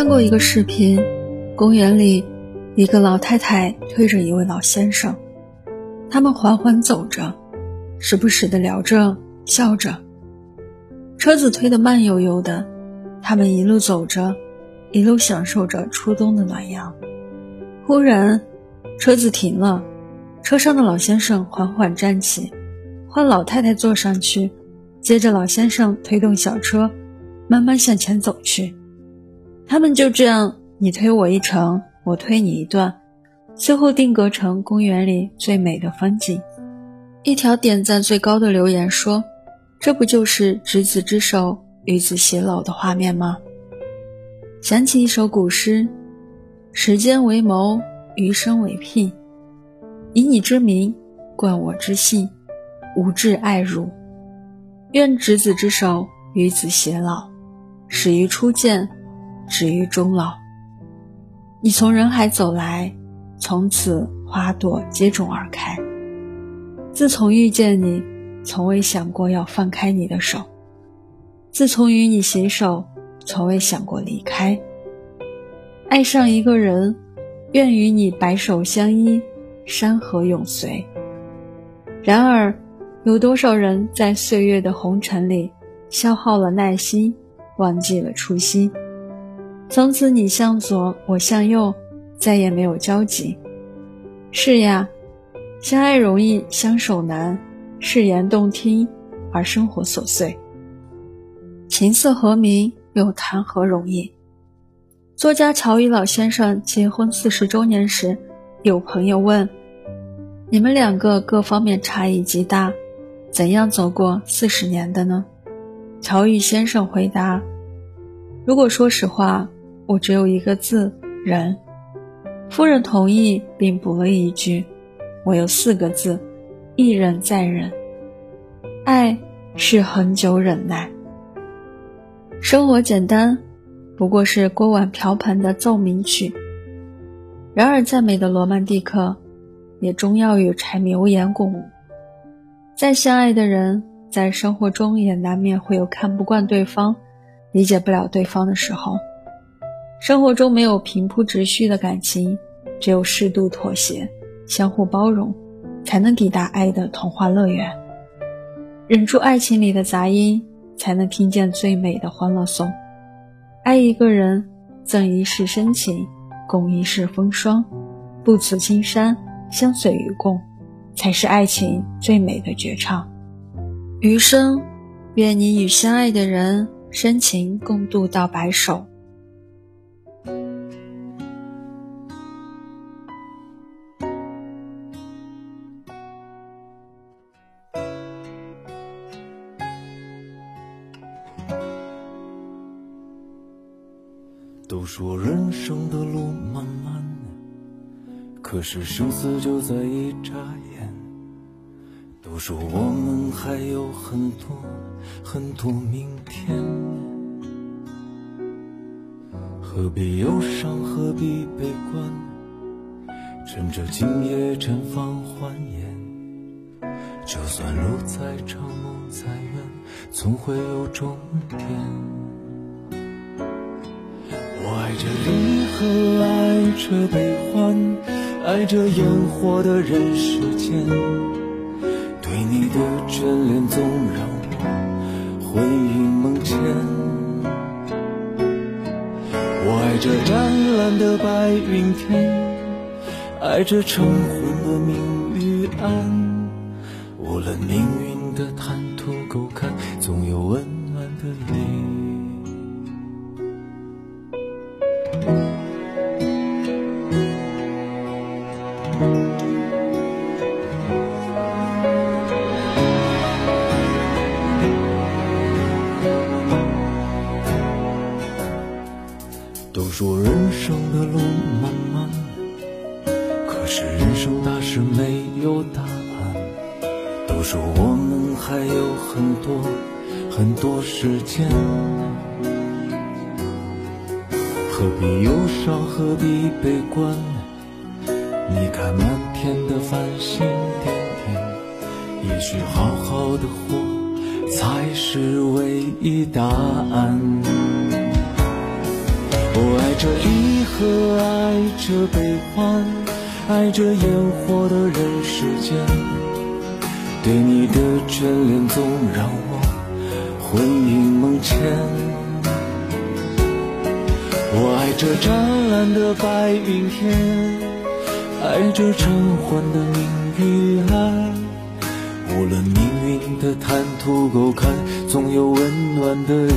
看过一个视频，公园里一个老太太推着一位老先生，他们缓缓走着，时不时的聊着笑着。车子推得慢悠悠的，他们一路走着，一路享受着初冬的暖阳。忽然，车子停了，车上的老先生缓缓站起，换老太太坐上去，接着老先生推动小车，慢慢向前走去。他们就这样，你推我一程，我推你一段，最后定格成公园里最美的风景。一条点赞最高的留言说：“这不就是执子之手，与子偕老的画面吗？”想起一首古诗：“时间为谋，余生为聘。以你之名，冠我之姓，吾挚爱汝。愿执子之手，与子偕老，始于初见。”止于终老。你从人海走来，从此花朵接踵而开。自从遇见你，从未想过要放开你的手；自从与你携手，从未想过离开。爱上一个人，愿与你白首相依，山河永随。然而，有多少人在岁月的红尘里消耗了耐心，忘记了初心？从此你向左，我向右，再也没有交集。是呀，相爱容易，相守难。誓言动听，而生活琐碎。琴瑟和鸣，又谈何容易？作家乔羽老先生结婚四十周年时，有朋友问：“你们两个各方面差异极大，怎样走过四十年的呢？”乔羽先生回答：“如果说实话。”我只有一个字，忍。夫人同意，并补了一句：“我有四个字，一忍再忍。”爱是恒久忍耐。生活简单，不过是锅碗瓢盆的奏鸣曲。然而，再美的罗曼蒂克，也终要与柴米油盐共舞。再相爱的人，在生活中也难免会有看不惯对方、理解不了对方的时候。生活中没有平铺直叙的感情，只有适度妥协、相互包容，才能抵达爱的童话乐园。忍住爱情里的杂音，才能听见最美的欢乐颂。爱一个人，赠一世深情，共一世风霜，不辞青山，相随与共，才是爱情最美的绝唱。余生，愿你与相爱的人深情共度到白首。都说人生的路漫漫，可是生死就在一眨眼。都说我们还有很多很多明天，何必忧伤，何必悲观？趁着今夜绽放欢颜，就算路再长梦再远，总会有终点。我爱着离合，爱着悲欢，爱着烟火的人世间。对你的眷恋总让我魂萦梦牵。我爱着蓝蓝的白云天，爱着晨昏的明与暗。无论命运的坦途沟坎，总有温暖的你。都说人生的路漫漫，可是人生大事没有答案。都说我们还有很多很多时间，何必忧伤，何必悲观？你看满天的繁星点点，也许好好的活才是唯一答案。我爱这离合，爱着悲欢，爱着烟火的人世间。对你的眷恋总让我魂萦梦牵。我爱这湛蓝的白云天，爱这晨昏的明与暗。无论命运的坦途沟坎，总有温暖的夜。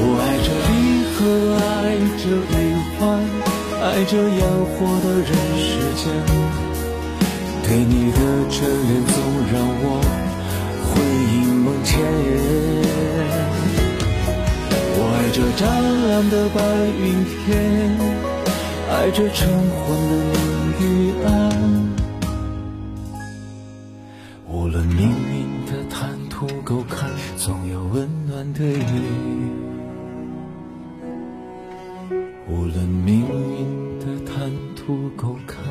我爱着离合，爱着悲欢，爱着烟火的人世间。对你的眷恋总让我魂萦梦牵。我爱着湛蓝的白云天，爱着晨昏的无论命运的坦途沟坎，